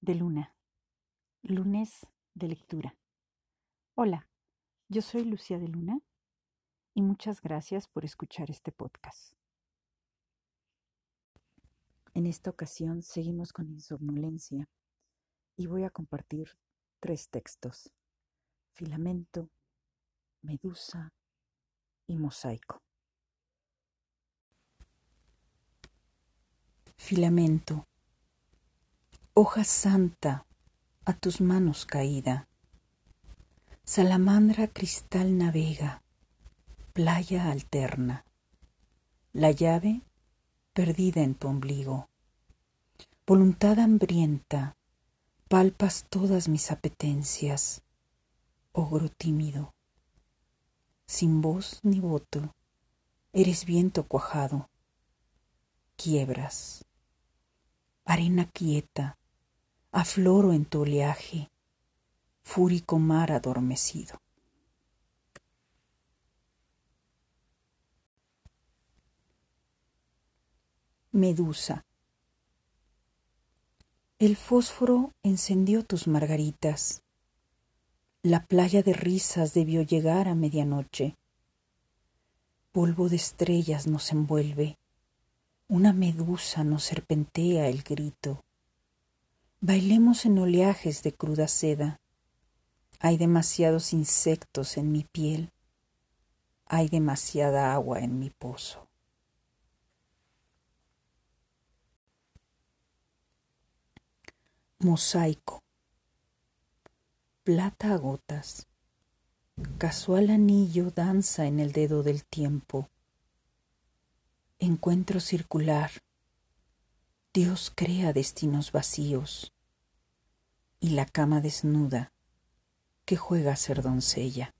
de luna. Lunes de lectura. Hola, yo soy Lucía de Luna y muchas gracias por escuchar este podcast. En esta ocasión seguimos con insomnolencia y voy a compartir tres textos. Filamento, Medusa y Mosaico. Filamento hoja santa a tus manos caída. Salamandra cristal navega, playa alterna. La llave perdida en tu ombligo. Voluntad hambrienta, palpas todas mis apetencias, ogro tímido. Sin voz ni voto, eres viento cuajado. Quiebras. Arena quieta, afloro en tu oleaje, fúrico mar adormecido. Medusa. El fósforo encendió tus margaritas. La playa de risas debió llegar a medianoche. Polvo de estrellas nos envuelve. Una medusa nos serpentea el grito. Bailemos en oleajes de cruda seda. Hay demasiados insectos en mi piel. Hay demasiada agua en mi pozo. Mosaico. Plata a gotas. Casual anillo danza en el dedo del tiempo. Encuentro circular Dios crea destinos vacíos y la cama desnuda que juega a ser doncella.